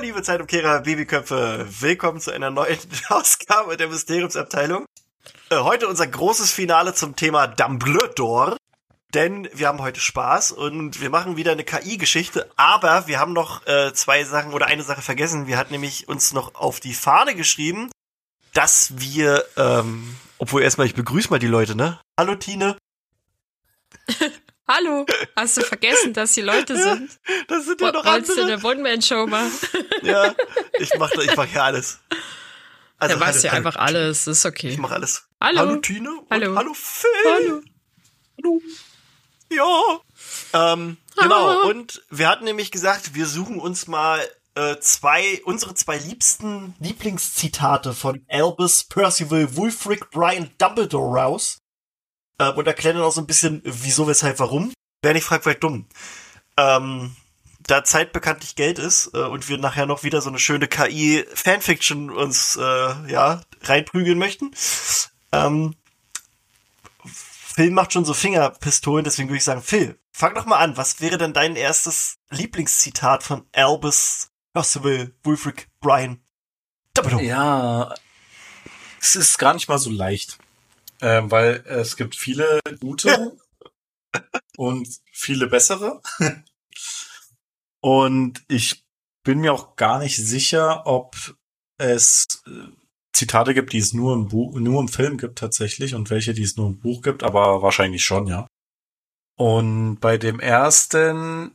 Liebe Zeitumkehrer, Babyköpfe. Willkommen zu einer neuen Ausgabe der Mysteriumsabteilung. Äh, heute unser großes Finale zum Thema Dumbledore. Denn wir haben heute Spaß und wir machen wieder eine KI-Geschichte, aber wir haben noch äh, zwei Sachen oder eine Sache vergessen. Wir hatten nämlich uns noch auf die Fahne geschrieben, dass wir, ähm, obwohl erstmal, ich begrüße mal die Leute, ne? Hallo Tine. Hallo, hast du vergessen, dass die Leute sind? Das sind ja noch Wolltest du andere. eine One-Man-Show machen? Ja, ich mach, ich mach hier alles. Also, ja, weißt hallo, ja einfach alles, ist okay. Ich mach alles. Hallo. Hallo Tine. Hallo. Hallo Phil. Hallo. Hallo. Ja. Ähm, genau. Und wir hatten nämlich gesagt, wir suchen uns mal äh, zwei, unsere zwei liebsten Lieblingszitate von Albus Percival Wulfric Brian Dumbledore raus. Ähm, und erklären dann auch so ein bisschen, wieso, weshalb, warum. Wer nicht fragt, wird dumm. Ähm, da Zeit bekanntlich Geld ist äh, und wir nachher noch wieder so eine schöne KI-Fanfiction uns äh, ja reinprügeln möchten. Ähm, Phil macht schon so Fingerpistolen, deswegen würde ich sagen, Phil, fang doch mal an. Was wäre denn dein erstes Lieblingszitat von Albus Percival Wulfric Brian? Ja, es ist gar nicht mal so leicht, ähm, weil es gibt viele gute und viele bessere. und ich bin mir auch gar nicht sicher, ob es äh, Zitate gibt, die es nur im Buch, nur im Film gibt tatsächlich und welche, die es nur im Buch gibt, aber wahrscheinlich schon, ja. Und bei dem ersten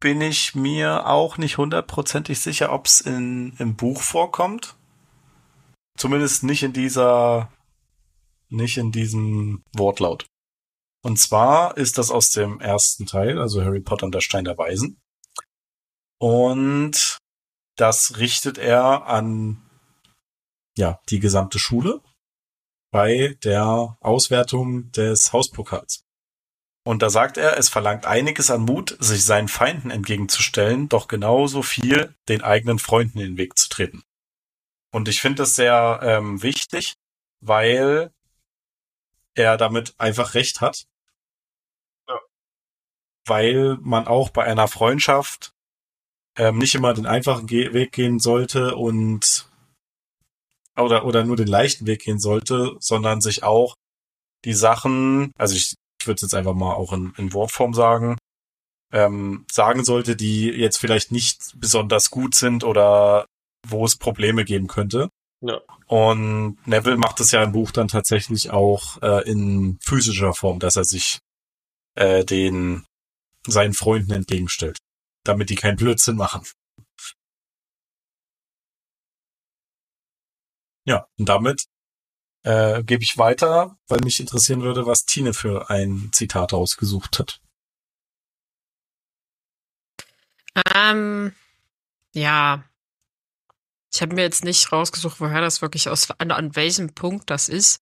bin ich mir auch nicht hundertprozentig sicher, ob es in, im Buch vorkommt. Zumindest nicht in dieser, nicht in diesem Wortlaut. Und zwar ist das aus dem ersten Teil, also Harry Potter und der Stein der Weisen. Und das richtet er an, ja, die gesamte Schule bei der Auswertung des Hauspokals. Und da sagt er, es verlangt einiges an Mut, sich seinen Feinden entgegenzustellen, doch genauso viel den eigenen Freunden in den Weg zu treten. Und ich finde das sehr ähm, wichtig, weil er damit einfach recht hat. Ja. Weil man auch bei einer Freundschaft ähm, nicht immer den einfachen Ge Weg gehen sollte und oder, oder nur den leichten Weg gehen sollte, sondern sich auch die Sachen, also ich, ich würde es jetzt einfach mal auch in, in Wortform sagen, ähm, sagen sollte, die jetzt vielleicht nicht besonders gut sind oder wo es Probleme geben könnte. Ja. Und Neville macht es ja im Buch dann tatsächlich auch äh, in physischer Form, dass er sich äh, den seinen Freunden entgegenstellt, damit die keinen Blödsinn machen. Ja, und damit äh, gebe ich weiter, weil mich interessieren würde, was Tine für ein Zitat ausgesucht hat. Ähm, ja. Ich habe mir jetzt nicht rausgesucht, woher das wirklich aus, an, an welchem Punkt das ist.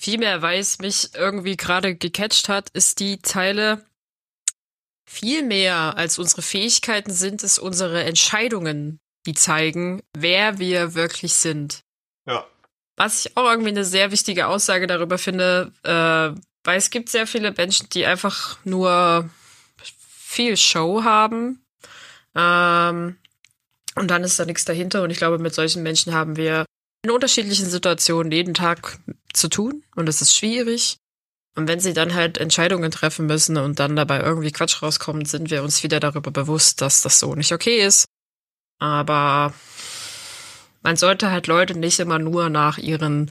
Vielmehr, weil es mich irgendwie gerade gecatcht hat, ist die Zeile viel mehr als unsere Fähigkeiten sind es unsere Entscheidungen, die zeigen, wer wir wirklich sind. Ja. Was ich auch irgendwie eine sehr wichtige Aussage darüber finde, äh, weil es gibt sehr viele Menschen, die einfach nur viel Show haben. Ähm, und dann ist da nichts dahinter. Und ich glaube, mit solchen Menschen haben wir in unterschiedlichen Situationen jeden Tag zu tun. Und es ist schwierig. Und wenn sie dann halt Entscheidungen treffen müssen und dann dabei irgendwie Quatsch rauskommt, sind wir uns wieder darüber bewusst, dass das so nicht okay ist. Aber man sollte halt Leute nicht immer nur nach ihren,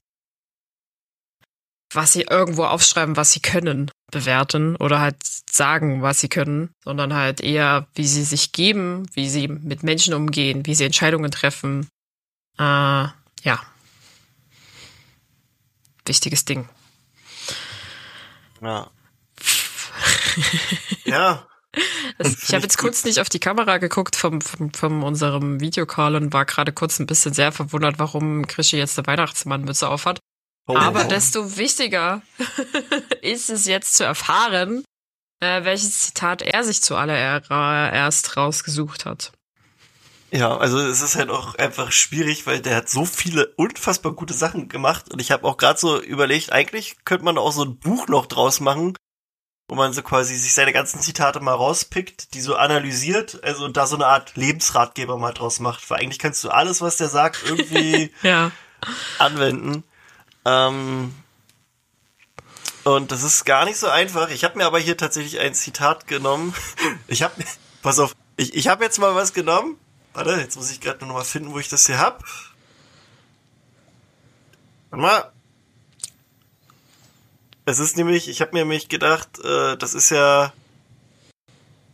was sie irgendwo aufschreiben, was sie können, bewerten oder halt sagen, was sie können, sondern halt eher, wie sie sich geben, wie sie mit Menschen umgehen, wie sie Entscheidungen treffen. Äh, ja. Wichtiges Ding. Ja. ja. Das, ich habe jetzt kurz nicht auf die Kamera geguckt vom, vom, vom unserem Videocall und war gerade kurz ein bisschen sehr verwundert, warum Krischi jetzt eine Weihnachtsmannmütze aufhat. Oh, Aber oh. desto wichtiger ist es jetzt zu erfahren, äh, welches Zitat er sich zuallererst rausgesucht hat. Ja, also es ist halt auch einfach schwierig, weil der hat so viele unfassbar gute Sachen gemacht und ich habe auch gerade so überlegt, eigentlich könnte man auch so ein Buch noch draus machen, wo man so quasi sich seine ganzen Zitate mal rauspickt, die so analysiert, also da so eine Art Lebensratgeber mal draus macht. Weil eigentlich kannst du alles, was der sagt, irgendwie Ja. anwenden. Ähm, und das ist gar nicht so einfach. Ich habe mir aber hier tatsächlich ein Zitat genommen. Ich habe, pass auf, ich, ich habe jetzt mal was genommen. Warte, jetzt muss ich gerade noch mal finden, wo ich das hier hab. Warte mal. Es ist nämlich, ich habe mir nämlich gedacht, äh, das ist ja,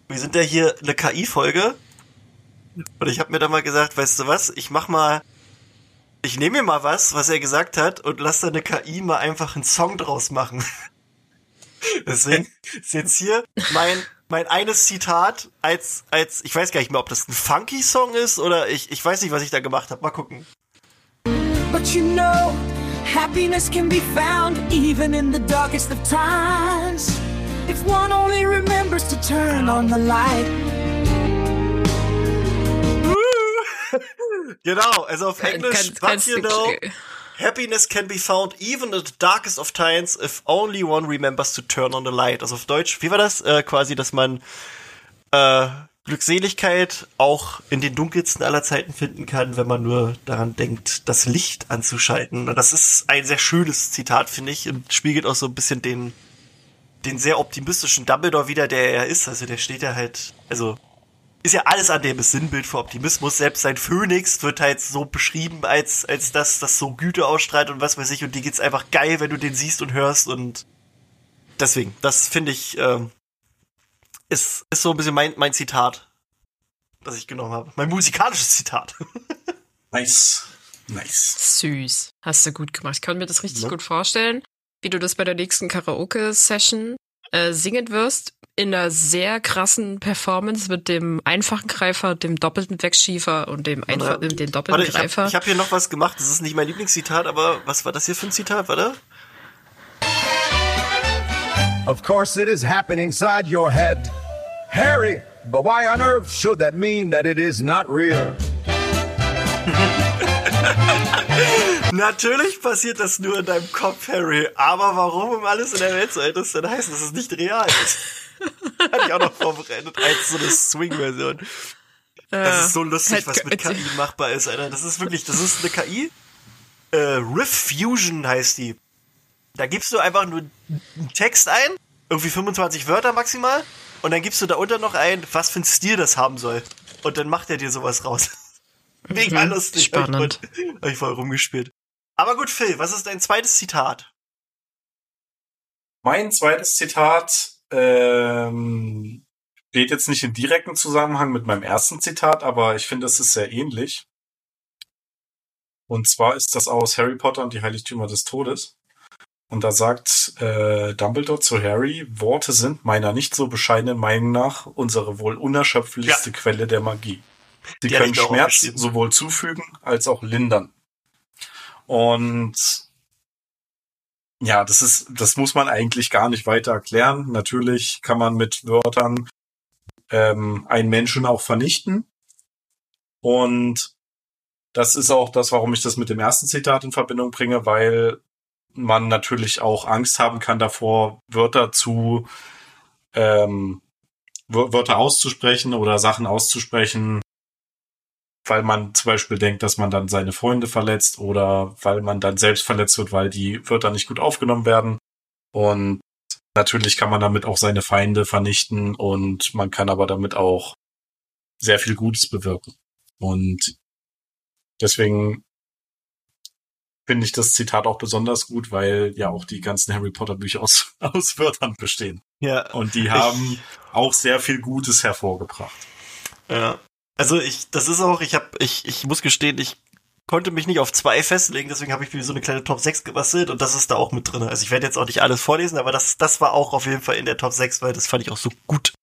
wir sind ja hier eine KI-Folge. Und ich habe mir dann mal gesagt, weißt du was, ich mach mal, ich nehme mir mal was, was er gesagt hat, und lass da eine KI mal einfach einen Song draus machen. Deswegen ist jetzt hier mein, mein eines Zitat als, als, ich weiß gar nicht mehr, ob das ein funky Song ist oder ich, ich weiß nicht, was ich da gemacht habe. Mal gucken. But you know, happiness can be found even in the darkest of times. If one only remembers to turn on the light. Genau, also auf Englisch, Kannst- but you know, happiness can be found even in the darkest of times if only one remembers to turn on the light. Also auf Deutsch, wie war das? Äh, quasi, dass man äh, Glückseligkeit auch in den dunkelsten aller Zeiten finden kann, wenn man nur daran denkt, das Licht anzuschalten. Und das ist ein sehr schönes Zitat, finde ich, und spiegelt auch so ein bisschen den, den sehr optimistischen Dumbledore wieder, der er ist. Also der steht ja halt, also ist ja alles an dem ist Sinnbild für Optimismus. Selbst sein Phönix wird halt so beschrieben, als, als das, das so Güte ausstrahlt und was weiß ich. Und die geht's einfach geil, wenn du den siehst und hörst. Und deswegen, das finde ich, ähm, ist, ist so ein bisschen mein, mein Zitat, das ich genommen habe. Mein musikalisches Zitat. Nice. Nice. Süß. Hast du gut gemacht. Ich kann mir das richtig Ja. gut vorstellen, wie du das bei der nächsten Karaoke-Session äh, singen wirst. In einer sehr krassen Performance mit dem einfachen Greifer, dem doppelten Wegschiefer und dem, einfach, Warte, dem doppelten Warte, ich Greifer. habe ich hab hier noch was gemacht. Das ist nicht mein Lieblingszitat, aber was war das hier für ein Zitat? Warte. Of course, it is happening inside your head. Harry, but why on earth should that mean that it is not real? Natürlich passiert das nur in deinem Kopf, Harry. Aber warum um alles in der Welt soll das denn heißen, dass es nicht real ist? Hatte ich auch noch vorbereitet als so eine Swing-Version. Das ist so lustig, Hätte- was mit KI machbar ist, Alter. Das ist wirklich, das ist eine KI. Äh, Riff Fusion heißt die. Da gibst du einfach nur einen Text ein, irgendwie 25 Wörter maximal, und dann gibst du da unter noch ein, was für ein Stil das haben soll. Und dann macht er dir sowas raus. Mega Mhm, lustig. spannend. Hab ich voll rumgespielt. Aber gut, Phil, was ist dein zweites Zitat? Mein zweites Zitat ähm, steht jetzt nicht in direkten Zusammenhang mit meinem ersten Zitat, aber ich finde, es ist sehr ähnlich. Und zwar ist das aus Harry Potter und die Heiligtümer des Todes. Und da sagt äh, Dumbledore zu Harry, Worte sind meiner nicht so bescheidenen Meinung nach unsere wohl unerschöpflichste Ja. Quelle der Magie. Sie Die können Schmerz sowohl zufügen als auch lindern. Und ja, das ist, das muss man eigentlich gar nicht weiter erklären. Natürlich kann man mit Wörtern ähm, einen Menschen auch vernichten. Und das ist auch das, warum ich das mit dem ersten Zitat in Verbindung bringe, weil man natürlich auch Angst haben kann davor, Wörter zu ähm, Wör- Wörter auszusprechen oder Sachen auszusprechen, weil man zum Beispiel denkt, dass man dann seine Freunde verletzt oder weil man dann selbst verletzt wird, weil die Wörter nicht gut aufgenommen werden. Und natürlich kann man damit auch seine Feinde vernichten und man kann aber damit auch sehr viel Gutes bewirken. Und deswegen finde ich das Zitat auch besonders gut, weil ja auch die ganzen Harry Potter Bücher aus, aus Wörtern bestehen. Ja. Und die haben auch sehr viel Gutes hervorgebracht. Ja. Also ich, das ist auch, ich habe, ich, ich muss gestehen, ich konnte mich nicht auf zwei festlegen, deswegen habe ich mir so eine kleine Top 6 gebastelt und das ist da auch mit drin. Also ich werde jetzt auch nicht alles vorlesen, aber das, das war auch auf jeden Fall in der Top 6, weil das fand ich auch so gut.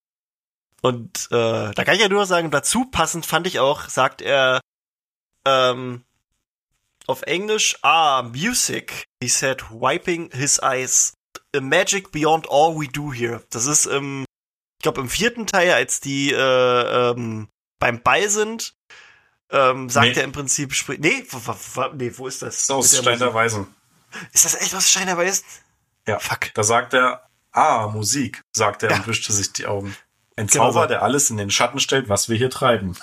Und äh, da kann ich ja nur sagen, dazu passend fand ich auch, sagt er ähm, auf Englisch, ah, music, he said, wiping his eyes. A magic beyond all we do here. Das ist im, ich glaube im vierten Teil, als die äh, ähm, beim Ball sind, ähm, sagt Nee. er im Prinzip, nee, wo, wo, wo, nee, wo ist das? Das ist aus Stein der. Weisen. Ist das echt aus Stein der Weisen? Ja. Fuck. Da sagt er, Ah, Musik, sagt er Ja. und wischte sich die Augen. Ein Genau Zauber, so. der alles in den Schatten stellt, was wir hier treiben.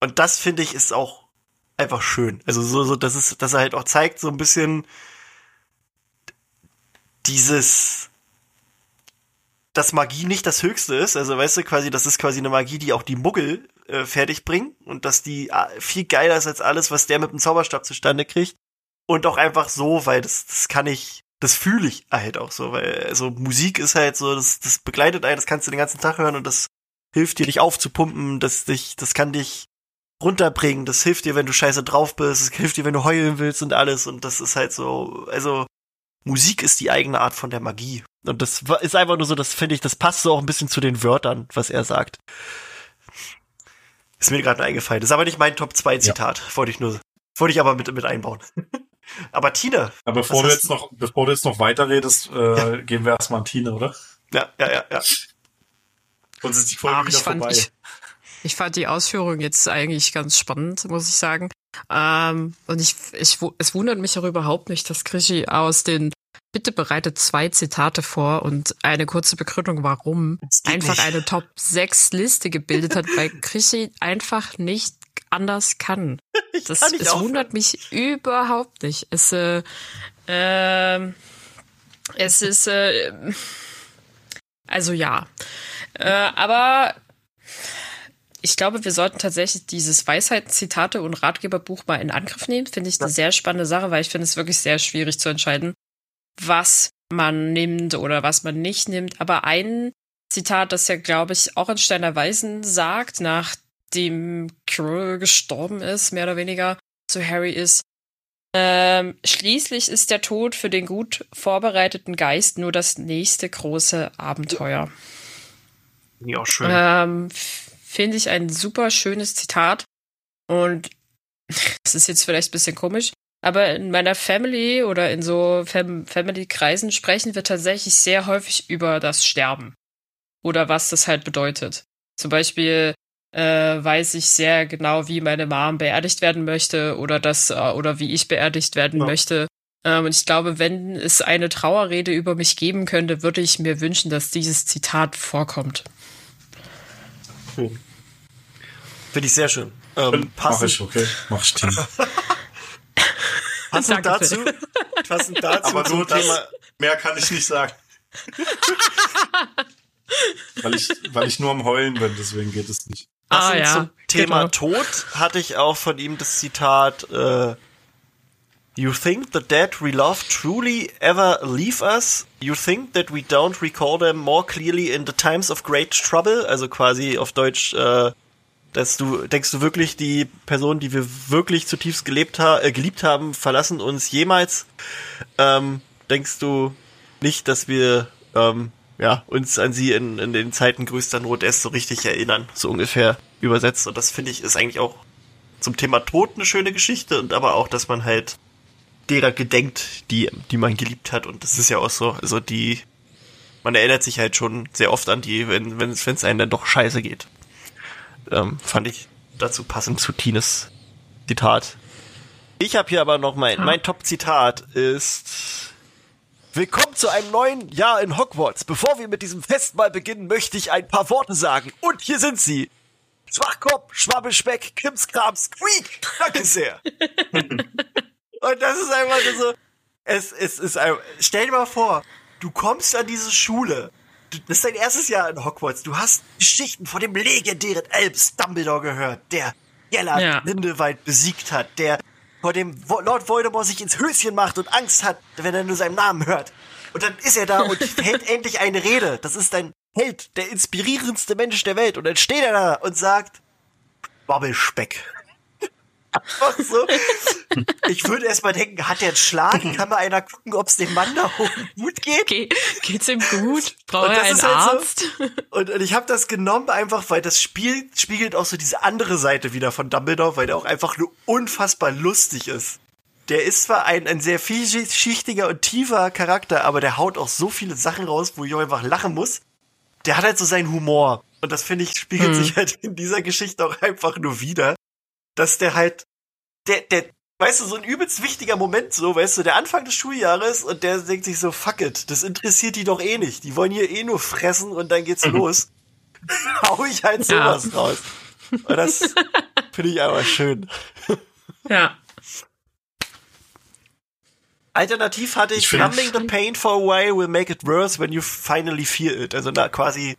Und das finde ich ist auch einfach schön. Also so, so, dass es, dass er halt auch zeigt, so ein bisschen dieses, dass Magie nicht das Höchste ist. Also weißt du, quasi, das ist quasi eine Magie, die auch die Muggel äh, fertig bringen und dass die äh, viel geiler ist als alles, was der mit dem Zauberstab zustande kriegt. Und auch einfach so, weil das, das kann ich, das fühle ich halt auch so, weil also Musik ist halt so, das, das begleitet einen, das kannst du den ganzen Tag hören und das hilft dir, dich aufzupumpen, das dich, das kann dich runterbringen, das hilft dir, wenn du scheiße drauf bist, es hilft dir, wenn du heulen willst und alles und das ist halt so, also Musik ist die eigene Art von der Magie. Und das ist einfach nur so, das finde ich, das passt so auch ein bisschen zu den Wörtern, was er sagt. Ist mir gerade nur eingefallen. Das ist aber nicht mein Top 2 Zitat. Wollte ich nur, wollte ich aber mit, mit einbauen. aber Tina. Aber bevor du jetzt noch, bevor du jetzt noch weiterredest, äh, gehen wir erstmal an Tine, oder? Ja, ja, ja, ja. Sonst ist die Folge Ach, wieder ich fand, vorbei. ich, ich fand die Ausführung jetzt eigentlich ganz spannend, muss ich sagen. Ähm, und ich, ich, es wundert mich auch überhaupt nicht, dass Krischi aus den Bitte bereitet zwei Zitate vor und eine kurze Begründung, warum Das einfach nicht. eine Top 6 Liste gebildet hat, weil Krischi einfach nicht anders kann. Das, kann aufhören. wundert mich überhaupt nicht. Es, äh, ähm, es ist, äh, also ja. Äh, aber ich glaube, wir sollten tatsächlich dieses Weisheiten-Zitate- und Ratgeberbuch mal in Angriff nehmen. Finde ich eine sehr spannende Sache, weil ich finde es wirklich sehr schwierig zu entscheiden, was man nimmt oder was man nicht nimmt. Aber ein Zitat, das ja, glaube ich, auch in Steiner Weisen sagt, nachdem Quirrell gestorben ist, mehr oder weniger, zu Harry ist, ähm, schließlich ist der Tod für den gut vorbereiteten Geist nur das nächste große Abenteuer. Finde ich auch schön. Ähm, Finde ich ein super schönes Zitat. Und es ist jetzt vielleicht ein bisschen komisch, aber in meiner Family oder in so Fam Family-Kreisen sprechen wir tatsächlich sehr häufig über das Sterben. Oder was das halt bedeutet. Zum Beispiel äh, weiß ich sehr genau, wie meine Mom beerdigt werden möchte oder das äh, oder wie ich beerdigt werden Ja. möchte. Ähm, und ich glaube, wenn es eine Trauerrede über mich geben könnte, würde ich mir wünschen, dass dieses Zitat vorkommt. Finde ich sehr schön. Ähm, Mach ich, okay. Mach ich. passend dazu, passend dazu Aber nur das, Thema, mehr kann ich nicht sagen. weil ich, weil ich nur am Heulen bin, deswegen geht es nicht. Ah, Passend ja, zum Thema genau. Tod hatte ich auch von ihm das Zitat äh, You think the dead we love truly ever leave us? You think that we don't recall them more clearly in the times of great trouble? Also quasi auf Deutsch, äh, dass du denkst du wirklich, die Personen, die wir wirklich zutiefst gelebt ha äh, geliebt haben, verlassen uns jemals? Ähm, denkst du nicht, dass wir ähm, ja, uns an sie in, in den Zeiten größter Not erst so richtig erinnern, so ungefähr übersetzt. Und das finde ich ist eigentlich auch zum Thema Tod eine schöne Geschichte und aber auch, dass man halt derer gedenkt, die, die man geliebt hat. Und das ist ja auch so, also die, man erinnert sich halt schon sehr oft an die, wenn wenn es einem dann doch scheiße geht. Ähm, fand ich dazu passend zu Tines Zitat. Ich habe hier aber noch mein, mein Top-Zitat ist Willkommen zu einem neuen Jahr in Hogwarts. Bevor wir mit diesem Festmahl beginnen, möchte ich ein paar Worte sagen. Und hier sind sie. Schwachkopf, Schwabbelspeck, Krimskrams, Squeak. Danke sehr. Und das ist einfach so, es, es ist ein, stell dir mal vor, du kommst an diese Schule. Das ist dein erstes Jahr in Hogwarts. Du hast Geschichten von dem legendären Albus Dumbledore gehört, der Gellert Ja. Grindelwald besiegt hat, der vor dem Lord Voldemort sich ins Höschen macht und Angst hat, wenn er nur seinen Namen hört. Und dann ist er da und hält endlich eine Rede. Das ist dein Held, der inspirierendste Mensch der Welt. Und dann steht er da und sagt, Babbelspeck. Einfach so. Ich würde erst mal denken, hat der einen Schlag? Kann mal einer gucken, ob es dem Mann da oben gut geht? Ge geht's ihm gut? Braucht Und er das einen ist halt so- Arzt? Und, und ich habe das genommen einfach, weil das Spiel spiegelt auch so diese andere Seite wieder von Dumbledore, weil der auch einfach nur unfassbar lustig ist. Der ist zwar ein, ein sehr vielschichtiger und tiefer Charakter, aber der haut auch so viele Sachen raus, wo ich auch einfach lachen muss. Der hat halt so seinen Humor. Und das finde ich, spiegelt Hm. sich halt in dieser Geschichte auch einfach nur wieder, dass der halt, der, der, weißt du, so ein übelst wichtiger Moment, so, weißt du, der Anfang des Schuljahres und der denkt sich so, fuck it, das interessiert die doch eh nicht. Die wollen hier eh nur fressen und dann geht's los. Hau ich halt Ja. sowas raus. Und das finde ich einfach schön. Ja. Alternativ hatte ich, Ich numbing the pain for a while will make it worse when you finally feel it. Also da quasi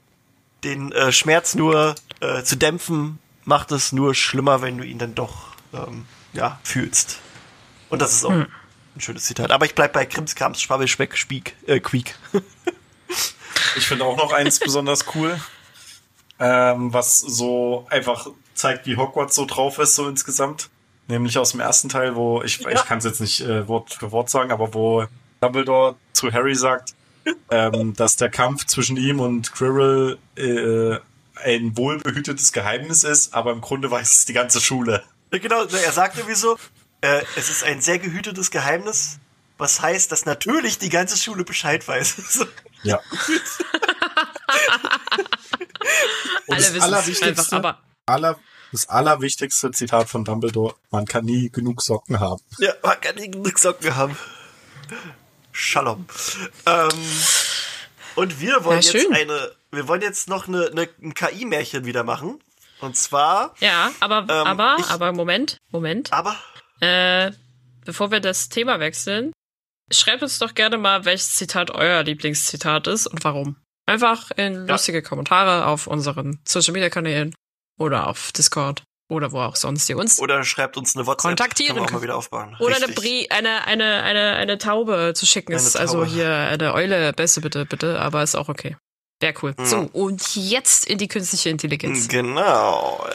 den äh, Schmerz nur äh, zu dämpfen, macht es nur schlimmer, wenn du ihn dann doch ähm, ja, fühlst. Und das ist auch ein schönes Zitat. Aber ich bleib bei Krimskrams, Schwabbel, Speck, Spiek, äh, Quiek. Ich finde auch noch eins besonders cool, ähm, was so einfach zeigt, wie Hogwarts so drauf ist, so insgesamt. Nämlich aus dem ersten Teil, wo ich, Ja. ich kann es jetzt nicht äh, Wort für Wort sagen, aber wo Dumbledore zu Harry sagt, ähm, dass der Kampf zwischen ihm und Quirrell äh, ein wohlbehütetes Geheimnis ist, aber im Grunde weiß es die ganze Schule. Genau, er sagt irgendwie so, äh, es ist ein sehr gehütetes Geheimnis, was heißt, dass natürlich die ganze Schule Bescheid weiß. Ja. Und Alle das wissen es Allerwichtigste, einfach, aber aller, das allerwichtigste Zitat von Dumbledore, man kann nie genug Socken haben. Ja, man kann nicht genug Socken haben. Shalom. Ähm, und wir wollen Ja, jetzt eine, wir wollen jetzt noch eine, eine, ein KI-Märchen wieder machen. Und zwar, ja, aber, Ähm, aber, ich- aber Moment, Moment. aber, Äh, bevor wir das Thema wechseln, schreibt uns doch gerne mal, welches Zitat euer Lieblingszitat ist und warum. Einfach in Ja. lustige Kommentare auf unseren Social Media Kanälen oder auf Discord oder wo auch sonst ihr uns oder schreibt uns eine WhatsApp. Kontaktieren Können wir auch mal wieder aufbauen. oder eine. Brie, eine, eine, eine, eine Taube zu schicken. Eine Ist also Taube. hier eine Eule, besser bitte, bitte, aber ist auch okay. Wäre cool. Ja. So, und jetzt in die künstliche Intelligenz. Genau. Äh,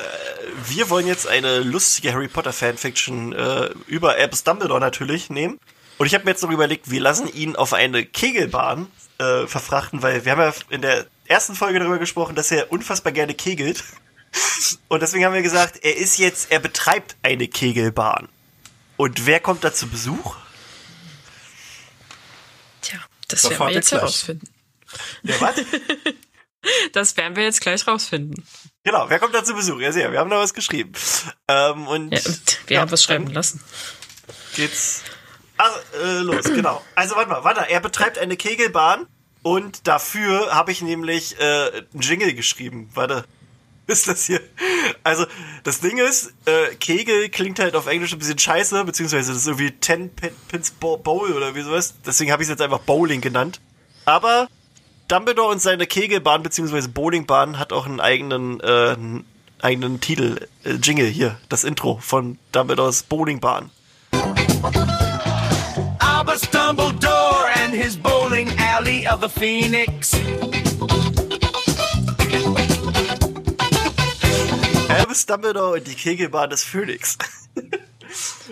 Wir wollen jetzt eine lustige Harry Potter Fanfiction äh, über Albus Dumbledore natürlich nehmen. Und ich habe mir jetzt noch überlegt, wir lassen ihn auf eine Kegelbahn äh, verfrachten, weil wir haben ja in der ersten Folge darüber gesprochen, dass er unfassbar gerne kegelt. Und deswegen haben wir gesagt, er ist jetzt, er betreibt eine Kegelbahn. Und wer kommt da zu Besuch? Tja, das Da werden wir jetzt herausfinden. Ja, was? Das werden wir jetzt gleich rausfinden. genau, wer kommt da zu Besuch? Ja, sehr, wir haben da was geschrieben. Ähm, und Ja, wir Ja, haben was schreiben lassen. geht's ah, äh, los, genau. Also warte mal, warte, er betreibt eine Kegelbahn und dafür habe ich nämlich äh, einen Jingle geschrieben. Warte. Ist das hier? Also, das Ding ist, äh, Kegel klingt halt auf Englisch ein bisschen scheiße, beziehungsweise das ist irgendwie 10 Pin- Pins Bo- Bowl oder wie sowas. Deswegen habe ich es jetzt einfach Bowling genannt. Aber Dumbledore und seine Kegelbahn beziehungsweise Bowlingbahn hat auch einen eigenen, äh, einen eigenen Titel, äh, Jingle hier, das Intro von Dumbledores Bowlingbahn. Albus Dumbledore and his bowling alley of the Phoenix. Albus Dumbledore und die Kegelbahn des Phönix.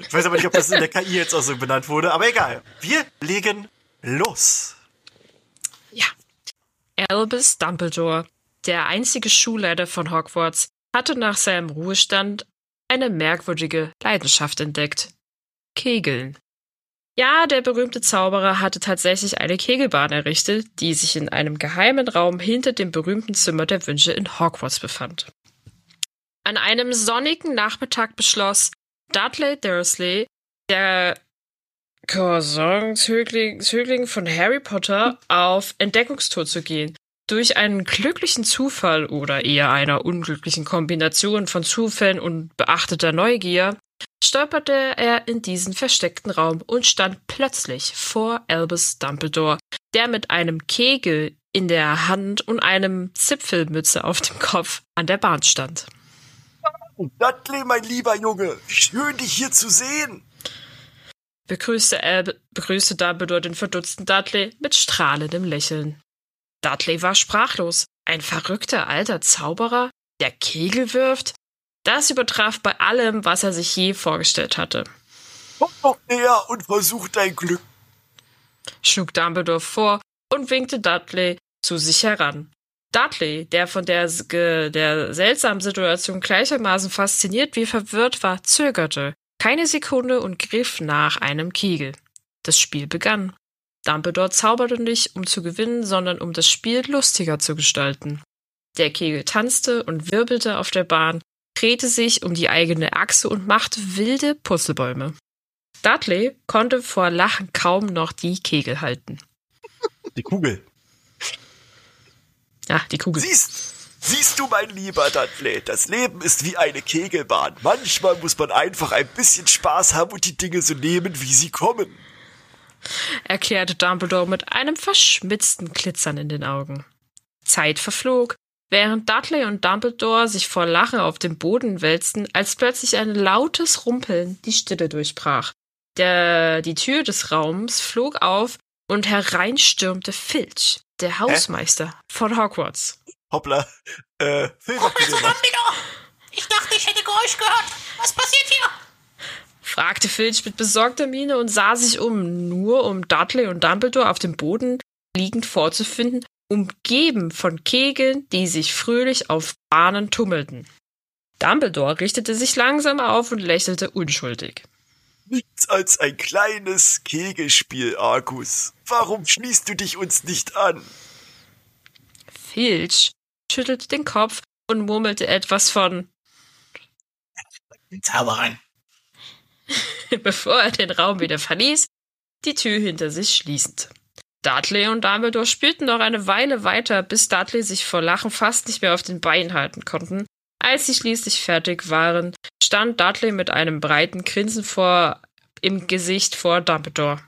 ich weiß aber nicht, ob das in der KI jetzt auch so benannt wurde, aber egal. Wir legen los. Albus Dumbledore, der einzige Schulleiter von Hogwarts, hatte nach seinem Ruhestand eine merkwürdige Leidenschaft entdeckt. Kegeln. Ja, der berühmte Zauberer hatte tatsächlich eine Kegelbahn errichtet, die sich in einem geheimen Raum hinter dem berühmten Zimmer der Wünsche in Hogwarts befand. An einem sonnigen Nachmittag beschloss Dudley Dursley, der Cousin-Zögling Zögling von Harry Potter auf Entdeckungstour zu gehen. Durch einen glücklichen Zufall oder eher einer unglücklichen Kombination von Zufällen und beachteter Neugier stolperte er in diesen versteckten Raum und stand plötzlich vor Albus Dumbledore, der mit einem Kegel in der Hand und einem Zipfelmütze auf dem Kopf an der Bahn stand. Dudley, mein lieber Junge, schön dich hier zu sehen. Begrüßte, Al begrüßte Dumbledore den verdutzten Dudley mit strahlendem Lächeln. Dudley war sprachlos. Ein verrückter alter Zauberer, der Kegel wirft? Das übertraf bei allem, was er sich je vorgestellt hatte. Komm doch näher und versuch dein Glück. schlug Dumbledore vor und winkte Dudley zu sich heran. Dudley, der von der, der seltsamen Situation gleichermaßen fasziniert wie verwirrt war, zögerte keine Sekunde und griff nach einem Kegel. Das Spiel begann. Dumbledore zauberte nicht, um zu gewinnen, sondern um das Spiel lustiger zu gestalten. Der Kegel tanzte und wirbelte auf der Bahn, drehte sich um die eigene Achse und machte wilde Purzelbäume. Dudley konnte vor Lachen kaum noch die Kegel halten. Die Kugel. Ja, die Kugel. Siehst, siehst du, mein lieber Dudley, das Leben ist wie eine Kegelbahn. Manchmal muss man einfach ein bisschen Spaß haben und die Dinge so nehmen, wie sie kommen. erklärte Dumbledore mit einem verschmitzten Glitzern in den Augen. Zeit verflog, während Dudley und Dumbledore sich vor Lachen auf dem Boden wälzten, als plötzlich ein lautes Rumpeln die Stille durchbrach. Der, die Tür des Raums flog auf und hereinstürmte Filch, der Hausmeister von Hogwarts. Hoppla. Äh, Phil, sag bitte was. Ich dachte, ich hätte Geräusch gehört. Was passiert hier? fragte Filch mit besorgter Miene und sah sich um, nur um Dudley und Dumbledore auf dem Boden liegend vorzufinden, umgeben von Kegeln, die sich fröhlich auf Bahnen tummelten. Dumbledore richtete sich langsam auf und lächelte unschuldig. Nichts als ein kleines Kegelspiel, Argus. Warum schließt du dich uns nicht an? Filch schüttelte den Kopf und murmelte etwas von, Zaubereien. bevor er den Raum wieder verließ, die Tür hinter sich schließend. Dudley und Dumbledore spielten noch eine Weile weiter, bis Dudley sich vor Lachen fast nicht mehr auf den Beinen halten konnten. Als sie schließlich fertig waren, stand Dudley mit einem breiten Grinsen vor im Gesicht vor Dumbledore.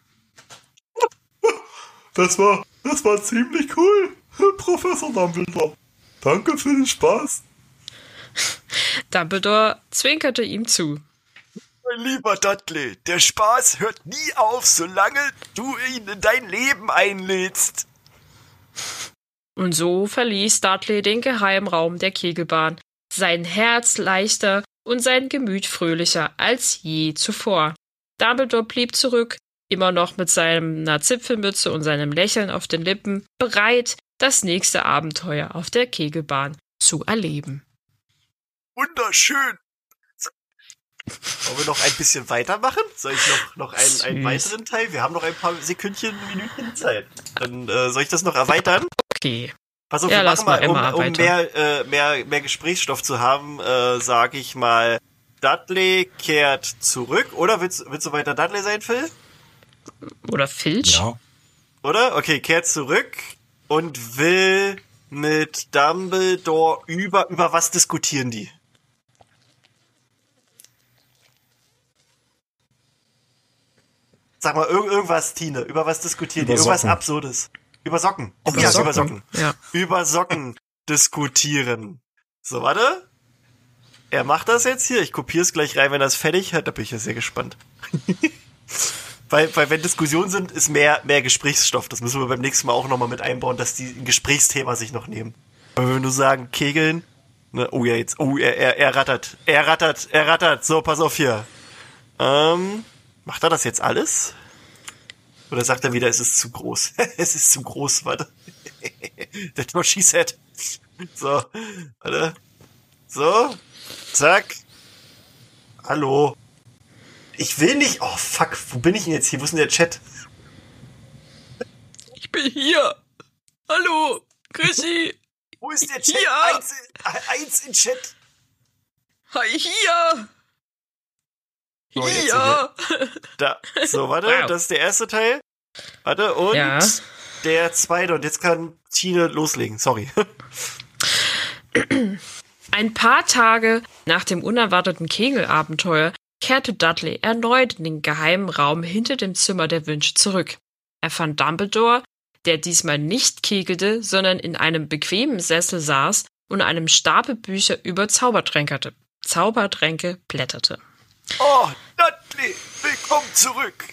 Das war, das war ziemlich cool, Professor Dumbledore. Danke für den Spaß. Dumbledore zwinkerte ihm zu. Mein lieber Dudley, der Spaß hört nie auf, solange du ihn in dein Leben einlädst. Und so verließ Dudley den Geheimraum der Kegelbahn, sein Herz leichter und sein Gemüt fröhlicher als je zuvor. Dumbledore blieb zurück, immer noch mit seiner Zipfelmütze und seinem Lächeln auf den Lippen, bereit, das nächste Abenteuer auf der Kegelbahn zu erleben. Wunderschön. Wollen wir noch ein bisschen weitermachen? Soll ich noch, noch einen, einen weiteren Teil? Wir haben noch ein paar Sekündchen, Minütchen Zeit. Dann äh, soll ich das noch erweitern? Okay. Pass auf, Ja, wir lass machen mal, mal um, immer um mehr, äh, mehr, mehr Gesprächsstoff zu haben, äh, sage ich mal, Dudley kehrt zurück. Oder willst, willst du weiter Dudley sein, Phil? Oder Filch? Ja. Oder? Okay, kehrt zurück und will mit Dumbledore über, über was diskutieren die? Sag mal, irg irgendwas, Tine, über was diskutieren Über die? Irgendwas Socken. Absurdes. Über Socken. Oh, Über ja, Socken. über Socken. Ja. Über Socken diskutieren. So, warte. Er macht das jetzt hier. Ich kopiere es gleich rein, wenn er es fertig hat. Da bin ich ja sehr gespannt. weil, weil wenn Diskussionen sind, ist mehr, mehr Gesprächsstoff. Das müssen wir beim nächsten Mal auch nochmal mit einbauen, dass die ein Gesprächsthema sich noch nehmen. Aber wenn wir nur sagen, Kegeln, ne, oh ja, jetzt, oh, er, er, er rattert, er rattert, er rattert. So, pass auf hier. Ähm, macht er das jetzt alles? Oder sagt er wieder, es ist zu groß? es ist zu groß, warte. That's what she said. So, warte. So, zack. Hallo. Ich will nicht. Oh fuck, wo bin ich denn jetzt hier? Wo ist denn der Chat? Ich bin hier. Hallo, Chrissy. Wo ist der Chat? Ja. Eins, in- eins in Chat. Hi, hier. So, Hier. Da. So, warte, Wow. das ist der erste Teil. Warte, und Ja. der zweite. Und jetzt kann Tine loslegen. Sorry. Ein paar Tage nach dem unerwarteten Kegelabenteuer kehrte Dudley erneut in den geheimen Raum hinter dem Zimmer der Wünsche zurück. Er fand Dumbledore, der diesmal nicht kegelte, sondern in einem bequemen Sessel saß und einem Stapel Bücher über Zaubertränke, Zaubertränke blätterte. Oh, Dudley, willkommen zurück.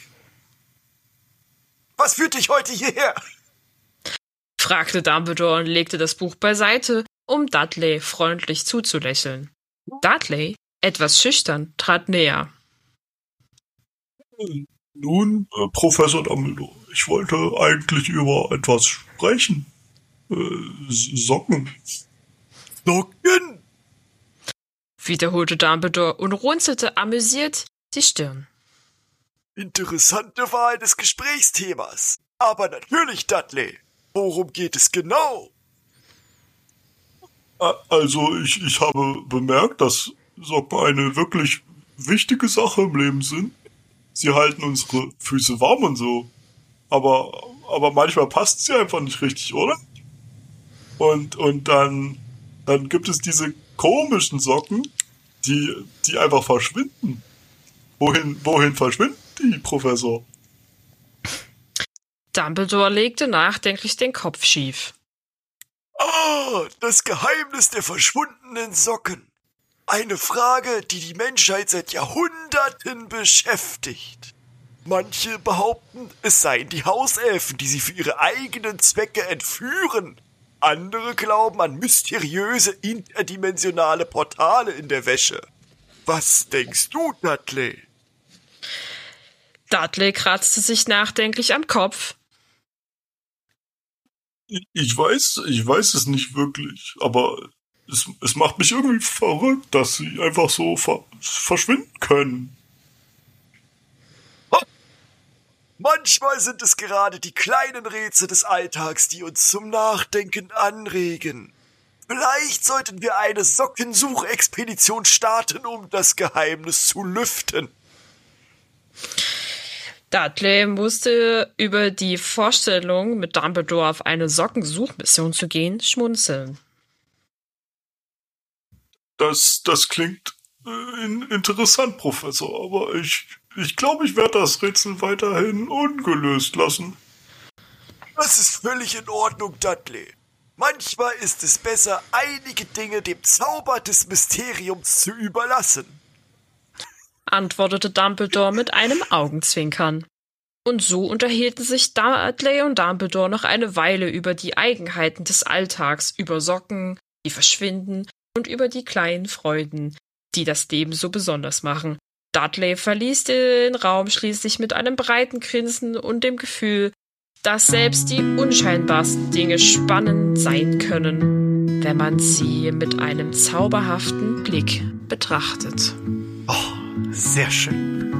Was führt dich heute hierher? fragte Dumbledore und legte das Buch beiseite, um Dudley freundlich zuzulächeln. Dudley, etwas schüchtern, trat näher. Nun, äh, Professor Dumbledore, ich wollte eigentlich über etwas sprechen. Äh, Socken. Socken? wiederholte Dumbledore und runzelte amüsiert die Stirn. Interessante Wahl des Gesprächsthemas. Aber natürlich, Dudley. Worum geht es genau? Also, ich, ich habe bemerkt, dass Socken eine wirklich wichtige Sache im Leben sind. sie halten unsere Füße warm und so. Aber, aber manchmal passt sie einfach nicht richtig, oder? Und, und dann, dann gibt es diese komischen Socken, die, die einfach verschwinden. Wohin, wohin verschwinden die, Professor? Dumbledore legte nachdenklich den Kopf schief. Ah, das Geheimnis der verschwundenen Socken. Eine Frage, die die Menschheit seit Jahrhunderten beschäftigt. Manche behaupten, es seien die Hauselfen, die sie für ihre eigenen Zwecke entführen. Andere glauben an mysteriöse interdimensionale Portale in der Wäsche. Was denkst du, Dudley? Dudley kratzte sich nachdenklich am Kopf. Ich weiß, ich weiß es nicht wirklich, aber es, es macht mich irgendwie verrückt, dass sie einfach so ver verschwinden können. Manchmal sind es gerade die kleinen Rätsel des Alltags, die uns zum Nachdenken anregen. Vielleicht sollten wir eine Sockensuchexpedition starten, um das Geheimnis zu lüften. Dudley musste über die Vorstellung, mit Dumbledore auf eine Sockensuchmission zu gehen, schmunzeln. Das, das klingt äh, in, interessant, Professor, aber ich, ich glaube, ich werde das Rätsel weiterhin ungelöst lassen. Das ist völlig in Ordnung, Dudley. Manchmal ist es besser, einige Dinge dem Zauber des Mysteriums zu überlassen. antwortete Dumbledore mit einem Augenzwinkern. Und so unterhielten sich Dudley und Dumbledore noch eine Weile über die Eigenheiten des Alltags, über Socken, die verschwinden und über die kleinen Freuden, die das Leben so besonders machen. Dudley verließ den Raum schließlich mit einem breiten Grinsen und dem Gefühl, dass selbst die unscheinbarsten Dinge spannend sein können, wenn man sie mit einem zauberhaften Blick betrachtet. Sehr schön.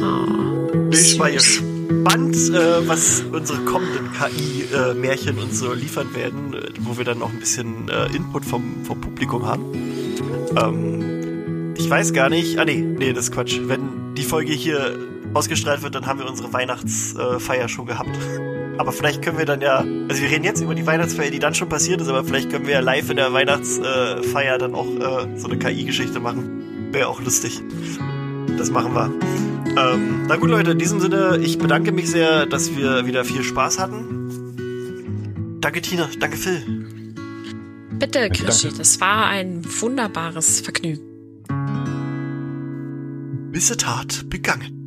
Oh, Ich war süß. Gespannt, äh, was unsere kommenden KI-Märchen uns so liefern werden, äh, wo wir dann noch ein bisschen äh, Input vom, vom Publikum haben. Ähm, ich weiß gar nicht. Ah, nee, nee, das ist Quatsch. Wenn die Folge hier ausgestrahlt wird, dann haben wir unsere Weihnachtsfeier schon gehabt. Aber vielleicht können wir dann ja, also wir reden jetzt über die Weihnachtsfeier, die dann schon passiert ist, aber vielleicht können wir ja live in der Weihnachtsfeier dann auch äh, so eine KI-Geschichte machen. Wäre auch lustig. Das machen wir. Ähm, na gut, Leute, in diesem Sinne, ich bedanke mich sehr, dass wir wieder viel Spaß hatten. Danke, Tina. Danke, Phil. Bitte, Krischi, danke. das war ein wunderbares Vergnügen. Missetat begangen.